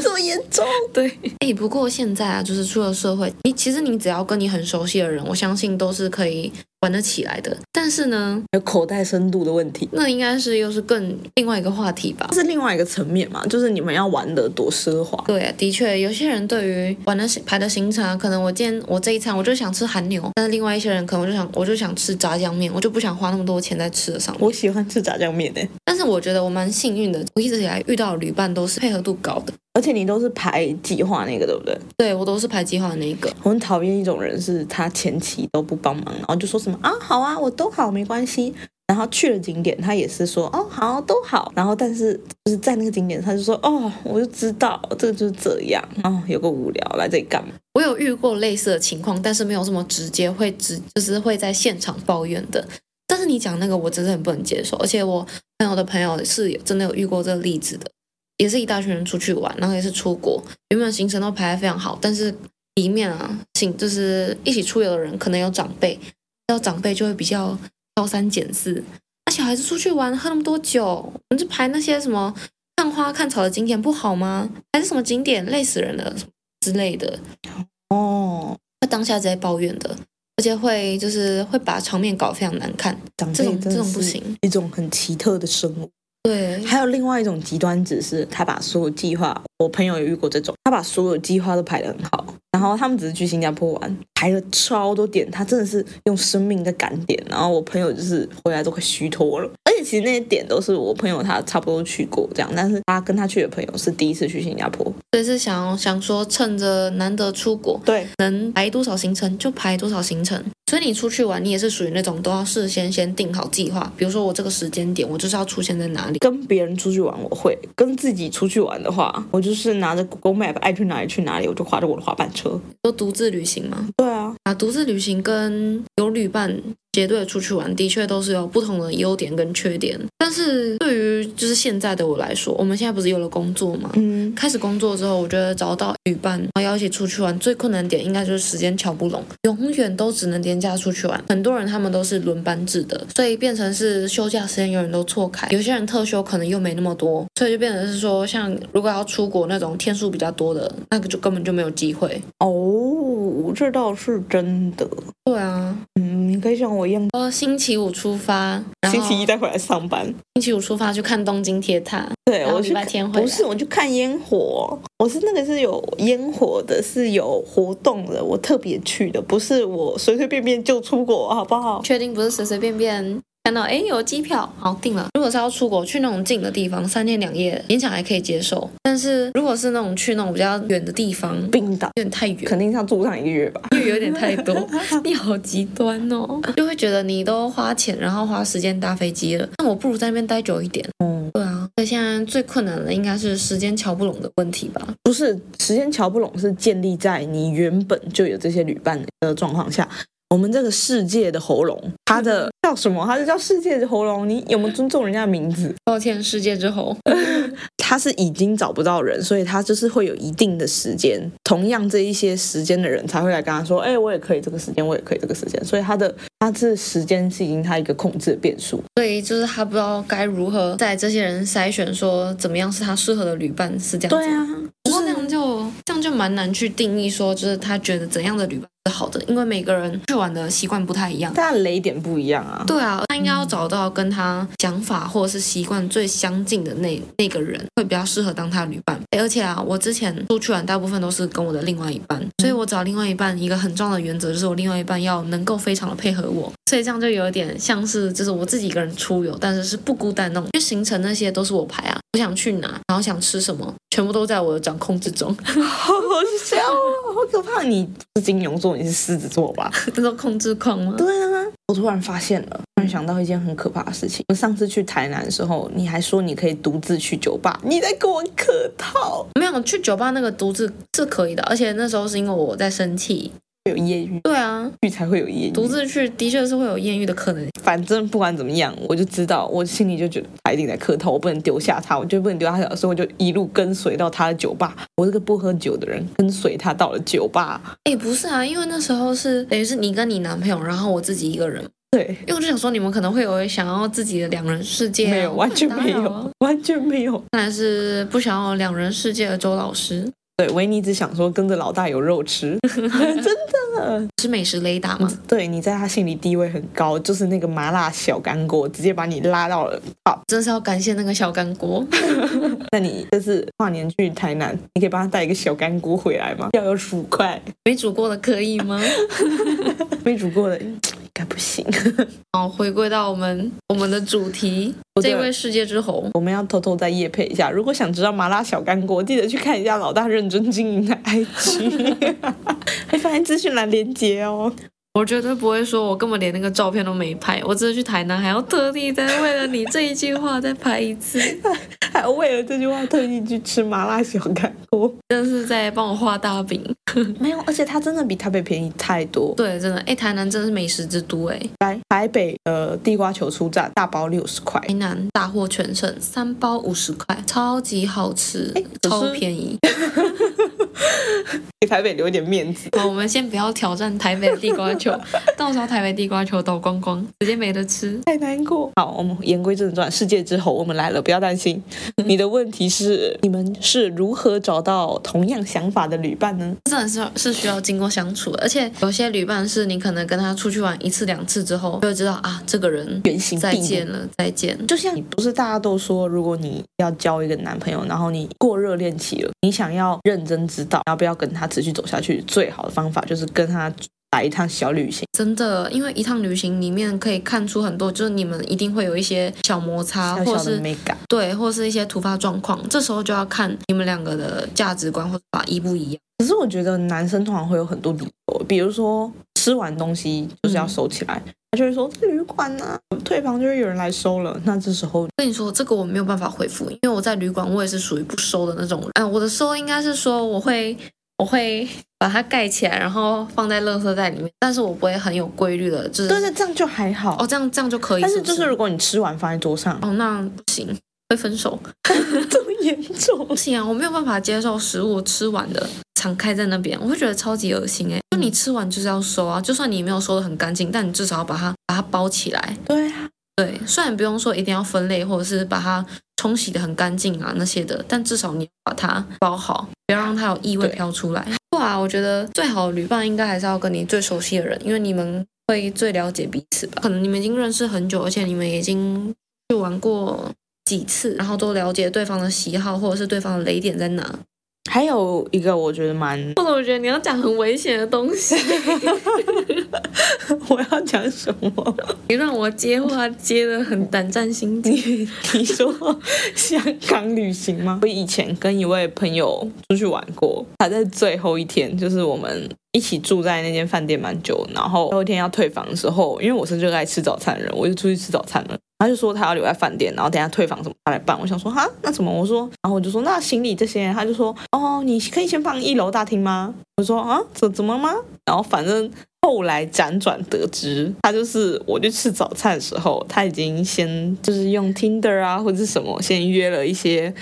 这么严重？对。哎，不过现在啊，就是出了社会，你其实你只要跟你很熟悉的人，我相信。都是可以玩得起来的，但是呢，有口袋深度的问题，那应该是又是更另外一个话题吧？是另外一个层面嘛？就是你们要玩得多奢华？对啊，的确，有些人对于玩的排的行程啊，可能我今天我这一餐我就想吃韩牛，但是另外一些人可能我就想我就想吃炸酱面，我就不想花那么多钱在吃的上面。我喜欢吃炸酱面诶，但是我觉得我蛮幸运的，我一直以来遇到的旅伴都是配合度高的。而且你都是排计划那个，对不对？对，我都是排计划的那个。我很讨厌一种人，是他前期都不帮忙，然后就说什么啊，好啊，我都好，没关系。然后去了景点，他也是说哦，好，都好。然后但是就是在那个景点，他就说哦，我就知道这个就是这样。哦，有个无聊，来这里干嘛？我有遇过类似的情况，但是没有这么直接，会直就是会在现场抱怨的。但是你讲那个，我真的很不能接受。而且我朋友的朋友是真的有遇过这个例子的。也是一大群人出去玩，然后也是出国，原本行程都排得非常好，但是里面啊，行就是一起出游的人可能有长辈，然后长辈就会比较挑三拣四。那小孩子出去玩喝那么多酒，我们就排那些什么看花看草的景点不好吗？还是什么景点累死人了之类的？哦，他当下直接抱怨的，而且会就是会把场面搞得非常难看。长辈这种这种不行，一种很奇特的生物。对，还有另外一种极端，只是他把所有计划，我朋友也遇过这种，他把所有计划都排得很好，然后他们只是去新加坡玩，排了超多点，他真的是用生命在赶点，然后我朋友就是回来都快虚脱了。而，且其实那些点都是我朋友他差不多去过这样，但是他跟他去的朋友是第一次去新加坡，所以是想想说趁着难得出国，对，能排多少行程就排多少行程。所以你出去玩，你也是属于那种都要事先先定好计划，比如说我这个时间点我就是要出现在哪里。跟别人出去玩我会，跟自己出去玩的话，我就是拿着 Google Map 爱去哪里去哪里，我就划着我的滑板车。都独自旅行吗？对啊，啊，独自旅行跟有旅伴。结队出去玩，的确都是有不同的优点跟缺点。但是对于就是现在的我来说，我们现在不是有了工作吗？嗯，开始工作之后，我觉得找到旅伴，然后要一起出去玩，最困难点应该就是时间瞧不拢，永远都只能连假出去玩。很多人他们都是轮班制的，所以变成是休假时间永远都错开。有些人特休可能又没那么多，所以就变成是说，像如果要出国那种天数比较多的，那个就根本就没有机会。哦，这倒是真的。对啊，嗯，你可以像我。哦，星期五出发，星期一再回来上班。星期五出发去看东京铁塔，对，我礼拜天回来。不是，我去看烟火。我是那个是有烟火的，是有活动的，我特别去的，不是我随随便便就出国，好不好？确定不是随随便便。看到哎，有机票，好订了。如果是要出国去那种近的地方，三天两夜勉强还可以接受。但是如果是那种去那种比较远的地方，冰岛有点太远，肯定要住上一个月吧，因为有点太多。你好极端哦，就会觉得你都花钱，然后花时间搭飞机了，那我不如在那边待久一点。嗯，对啊。所以现在最困难的应该是时间瞧不拢的问题吧？不是，时间瞧不拢是建立在你原本就有这些旅伴的状况下。我们这个世界的喉咙，它的叫什么？它是叫世界的喉咙。你有没有尊重人家的名字？抱歉，世界之喉。他是已经找不到人，所以他就是会有一定的时间。同样这一些时间的人才会来跟他说：“哎，我也可以这个时间，我也可以这个时间。”所以他的他这时间是已经他一个控制的变数。所以就是他不知道该如何在这些人筛选，说怎么样是他适合的旅伴，是这样子。对啊，不过那样就这样就蛮难去定义说，就是他觉得怎样的旅伴。好的，因为每个人去玩的习惯不太一样，但雷点不一样啊。对啊，他应该要找到跟他想法或者是习惯最相近的那那个人，会比较适合当他的旅伴。而且啊，我之前出去玩大部分都是跟我的另外一半，所以我找另外一半一个很重要的原则就是我另外一半要能够非常的配合我，所以这样就有点像是就是我自己一个人出游，但是是不孤单那种，因为行程那些都是我排啊，我想去哪，然后想吃什么，全部都在我的掌控之中。好好笑啊，好可怕！你是金牛座。你是狮子座吧？这种控制狂吗？对啊，我突然发现了，突然想到一件很可怕的事情。我上次去台南的时候，你还说你可以独自去酒吧，你在跟我客套？没有，去酒吧那个独自是可以的，而且那时候是因为我在生气。有艳遇，对啊，去才会有艳遇。独自去的确是会有艳遇的可能。反正不管怎么样，我就知道，我心里就觉得他一定在磕头，我不能丢下他，我就不能丢下他，所以我就一路跟随到他的酒吧。我这个不喝酒的人，跟随他到了酒吧。哎，不是啊，因为那时候是等于是你跟你男朋友，然后我自己一个人。对，因为我就想说，你们可能会有想要自己的两人世界，没有，完全没有，完全没有。看来是不想要两人世界的周老师。对，维尼只想说跟着老大有肉吃，真的是美食雷达吗？对，你在他心里地位很高，就是那个麻辣小干锅，直接把你拉到了 top。真是要感谢那个小干锅。那你这次跨年去台南，你可以帮他带一个小干锅回来吗？要有薯块，没煮过的可以吗？没煮过的。应该不行。好，回归到我们我们的主题，这位世界之红，我们要偷偷再夜配一下。如果想知道麻辣小干锅，记得去看一下老大认真经营的 IG，还发现资讯栏连接哦。我绝对不会说，我根本连那个照片都没拍。我只是去台南，还要特地再为了你这一句话再拍一次，还要为了这句话特地去吃麻辣小干锅，真的是在帮我画大饼。没有，而且它真的比台北便宜太多。对，真的，哎，台南真的是美食之都，哎。来，台北的地瓜球初榨大包六十块，台南大获全胜，三包五十块，超级好吃，超便宜。给台北留一点面子。好，我们先不要挑战台北的地瓜球，到时候台北地瓜球倒光光，直接没得吃，太难过。好，我们言归正传，世界之侯，我们来了，不要担心。你的问题是，你们是如何找到同样想法的旅伴呢？真的是是需要经过相处的，而且有些旅伴是你可能跟他出去玩一次两次之后，就会知道啊，这个人原形再见了，再见。就像你不是大家都说，如果你要交一个男朋友，然后你过热恋期了，你想要认真知道要不要跟他持续走下去，最好的方法就是跟他来一趟小旅行。真的，因为一趟旅行里面可以看出很多，就是你们一定会有一些小摩擦，小小或是对，或是一些突发状况，这时候就要看你们两个的价值观或者法一不一样。可是我觉得男生通常会有很多理由，比如说吃完东西就是要收起来。嗯就会说旅馆呢、啊，退房就会有人来收了。那这时候跟你说，这个我没有办法回复，因为我在旅馆，我也是属于不收的那种人。嗯，我的收应该是说，我会我会把它盖起来，然后放在垃圾袋里面，但是我不会很有规律的，就是。但是这样就还好哦，这样这样就可以是是。但是就是如果你吃完放在桌上，哦，那不行，会分手。这么严重？不行啊，我没有办法接受食物吃完的。敞开在那边，我会觉得超级恶心哎！就你吃完就是要收啊，就算你没有收的很干净，但你至少要把它把它包起来。对啊，对，虽然不用说一定要分类或者是把它冲洗的很干净啊那些的，但至少你要把它包好，不要让它有异味飘出来。对啊，我觉得最好的旅伴应该还是要跟你最熟悉的人，因为你们会最了解彼此吧。可能你们已经认识很久，而且你们已经去玩过几次，然后都了解对方的喜好或者是对方的雷点在哪。还有一个我觉得蛮，或者我觉得你要讲很危险的东西。我要讲什么？你让我接话接的很胆战心惊。你说香港旅行吗？我以前跟一位朋友出去玩过，他在最后一天，就是我们一起住在那间饭店蛮久，然后最后一天要退房的时候，因为我是热爱吃早餐的人，我就出去吃早餐了。他就说他要留在饭店，然后等下退房什么他来办。我想说哈，那怎么？我说，然后我就说那行李这些，他就说哦，你可以先放一楼大厅吗？我说啊，怎怎么吗？然后反正后来辗转得知，他就是我去吃早餐的时候，他已经先就是用 Tinder 啊或者什么，先约了一些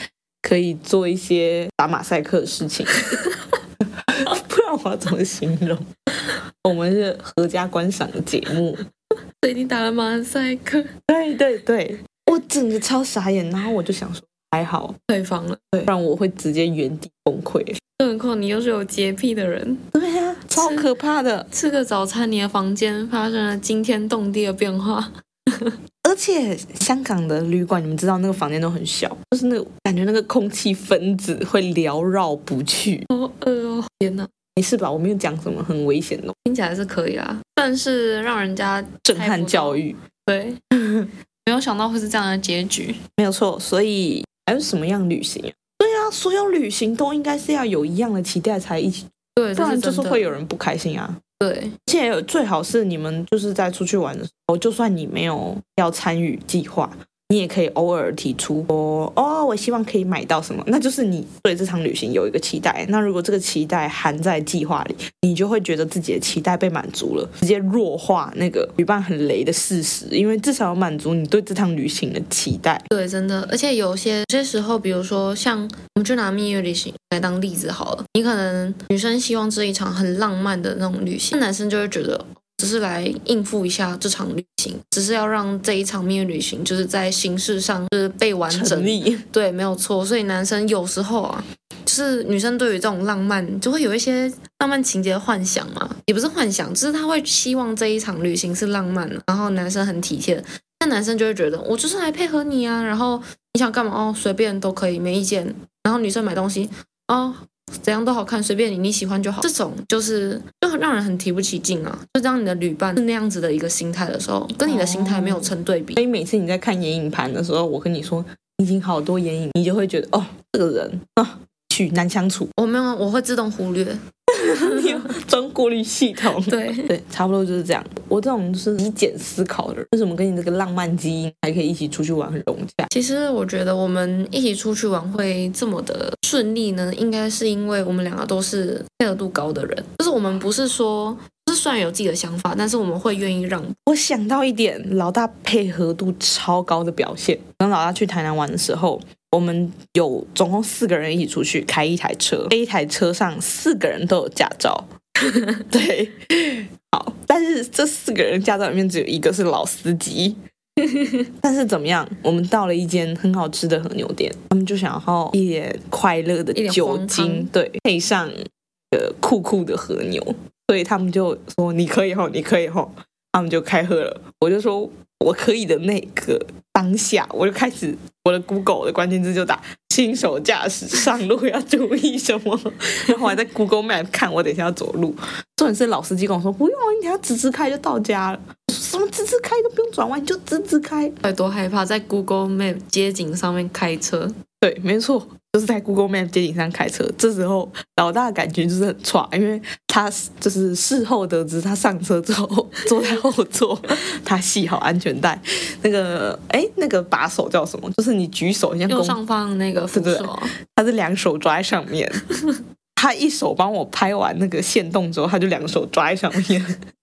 可以做一些打马赛克的事情，不知道我要怎么形容。我们是合家观赏的节目。所以你打了马赛克？对对对，我整个超傻眼，然后我就想说，还好退房了，对，不然我会直接原地崩溃。更何况你又是有洁癖的人，对呀、啊，超可怕的。吃，吃个早餐，你的房间发生了惊天动地的变化，而且香港的旅馆，你们知道那个房间都很小，就是那个感觉，那个空气分子会缭绕不去。好饿哦，天哪！没事吧？我没有讲什么很危险的，听起来是可以啊，但是让人家震撼教育。对，没有想到会是这样的结局。没有错，所以还有什么样旅行啊？对啊，所有旅行都应该是要有一样的期待才一起，对，不然就是会有人不开心啊。对，而且最好是你们就是在出去玩的时候，就算你没有要参与计划。你也可以偶尔提出说哦，我希望可以买到什么，那就是你对这场旅行有一个期待。那如果这个期待含在计划里，你就会觉得自己的期待被满足了，直接弱化那个旅伴很雷的事实，因为至少要满足你对这趟旅行的期待。对，真的，而且有些些时候，比如说像我们就拿蜜月旅行来当例子好了，你可能女生希望这一场很浪漫的那种旅行，男生就会觉得。只是来应付一下这场旅行，只是要让这一场蜜月旅行就是在形式上就是被完整。对，没有错。所以男生有时候啊，就是女生对于这种浪漫就会有一些浪漫情节的幻想嘛，也不是幻想，只是他会希望这一场旅行是浪漫的，然后男生很体贴，那男生就会觉得我就是来配合你啊，然后你想干嘛哦，随便都可以，没意见。然后女生买东西哦。怎样都好看，随便你，你喜欢就好。这种就是就很让人很提不起劲啊！就当你的旅伴是那样子的一个心态的时候，跟你的心态没有成对比。所以每次你在看眼影盘的时候，我跟你说已经好多眼影，你就会觉得哦，这个人啊，去难相处。我没有，我会自动忽略。你有装过滤系统，对对，差不多就是这样。我这种是以简思考的人，为什么跟你这个浪漫基因还可以一起出去玩很融洽？其实我觉得我们一起出去玩会这么的顺利呢，应该是因为我们两个都是配合度高的人。就是我们不是说，就是虽然有自己的想法，但是我们会愿意让。我想到一点，老大配合度超高的表现。跟老大去台南玩的时候。我们有总共四个人一起出去开一台车，这一台车上四个人都有驾照，对，好，但是这四个人驾照里面只有一个是老司机，但是怎么样？我们到了一间很好吃的和牛店，他们就想要一点快乐的酒精，对，配上呃酷酷的和牛，所以他们就说你可以吼，你可以吼，他们就开喝了，我就说。我可以的那个当下，我就开始我的 Google 的关键字就打新手驾驶上路要注意什么？然后我还在 Google Map 看我等一下要走路。重点是老司机跟我说不用，你等下直直开就到家了。什么直直开都不用转弯，你就直直开。有多害怕在 Google Map 街景上面开车？对，没错，就是在 Google Map 街景上开车。这时候老大的感觉就是很差，因为他就是事后得知他上车之后坐在后座，他系好安全带，那个哎那个把手叫什么？就是你举手，像右上方那个扶手，他是两手抓在上面。他一手帮我拍完那个线动之后，他就两手抓在上面，他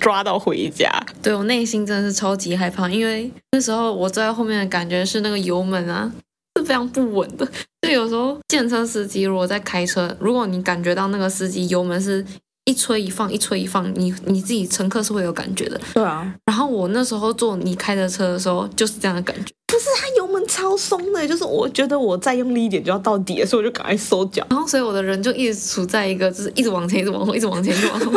抓到回家。对，我内心真的是超级害怕，因为那时候我坐在后面的感觉是那个油门啊。是非常不稳的，就有时候，电车司机如果在开车，如果你感觉到那个司机油门是一吹一放，一吹一放，你你自己乘客是会有感觉的。对啊。然后我那时候坐你开的车的时候，就是这样的感觉。可是，它油门超松的，就是我觉得我再用力一点就要到底了，所以我就赶快收脚。然后，所以我的人就一直处在一个就是一直往前，一直往后，一直往前，一直往后。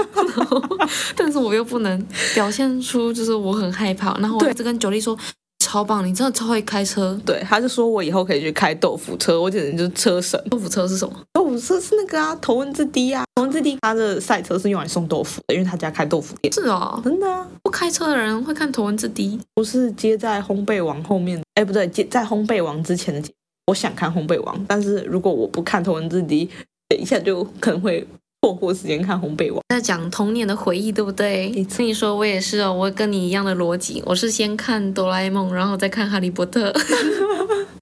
但是我又不能表现出就是我很害怕，然后我一直跟九莉说。超棒！你真的超会开车。对，他就说我以后可以去开豆腐车，我简直就是车神。豆腐车是什么？豆腐车是那个啊，头文字 D 啊，头文字 D 他的赛车是用来送豆腐的，因为他家开豆腐店。是哦，真的啊。不开车的人会看头文字 D，不是接在烘焙王后面？哎，不对，接在烘焙王之前的。我想看烘焙王，但是如果我不看头文字 D，等一下就可能会。错过时间看红背王，在讲童年的回忆，对不对？跟你说，我也是哦，我跟你一样的逻辑，我是先看哆啦 A 梦，然后再看哈利波特。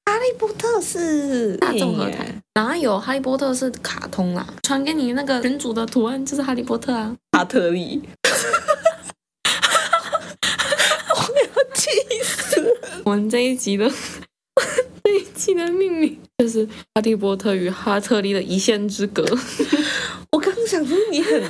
哈利波特是大众合台，哪有哈利波特是卡通啦？传给你那个群组的图案就是哈利波特啊，哈特利。我要气死！我们这一集的 这一集的命名就是哈利波特与哈特利的一线之隔。你很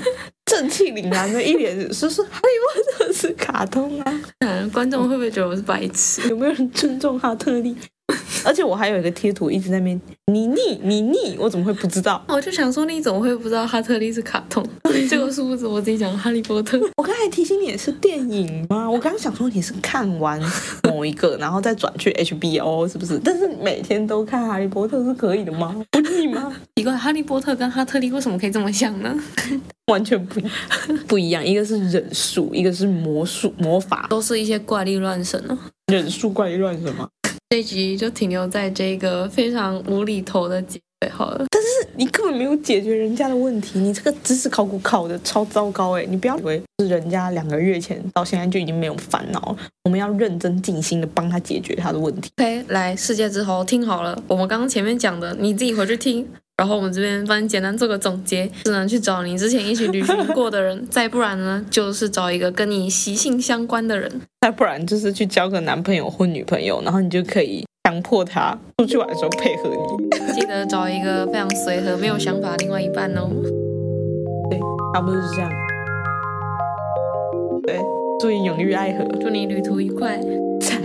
正气凛然的一脸，说说哈利波特是卡通啊，嗯，观众会不会觉得我是白痴？有没有人尊重哈特利？而且我还有一个贴图一直在那边，你腻你腻，我怎么会不知道？我 就想说你怎么会不知道哈特利是卡通？结果是不是我自己讲哈利波特？我刚才提醒你也是电影吗？我刚刚想说你是看完某一个，然后再转去 HBO 是不是？但是每天都看哈利波特是可以的吗？不腻吗？奇怪，哈利波特跟哈特利为什么可以这么像呢？完全不不一样，一个是忍术，一个是魔术魔法，都是一些怪力乱神哦。忍术怪力乱神吗？这一集就停留在这个非常无厘头的节尾好了。但是你根本没有解决人家的问题，你这个知识考古考的超糟糕哎！你不要以为是人家两个月前到现在就已经没有烦恼了，我们要认真尽心的帮他解决他的问题。OK，来世界之后听好了，我们刚刚前面讲的，你自己回去听。然后我们这边帮你简单做个总结，只能去找你之前一起旅行过的人，再不然呢，就是找一个跟你习性相关的人，再不然就是去交个男朋友或女朋友，然后你就可以强迫他出去玩的时候配合你。记得找一个非常随和、没有想法的另外一半哦。对，差不多是这样。对，祝你永浴爱河，祝你旅途愉快。再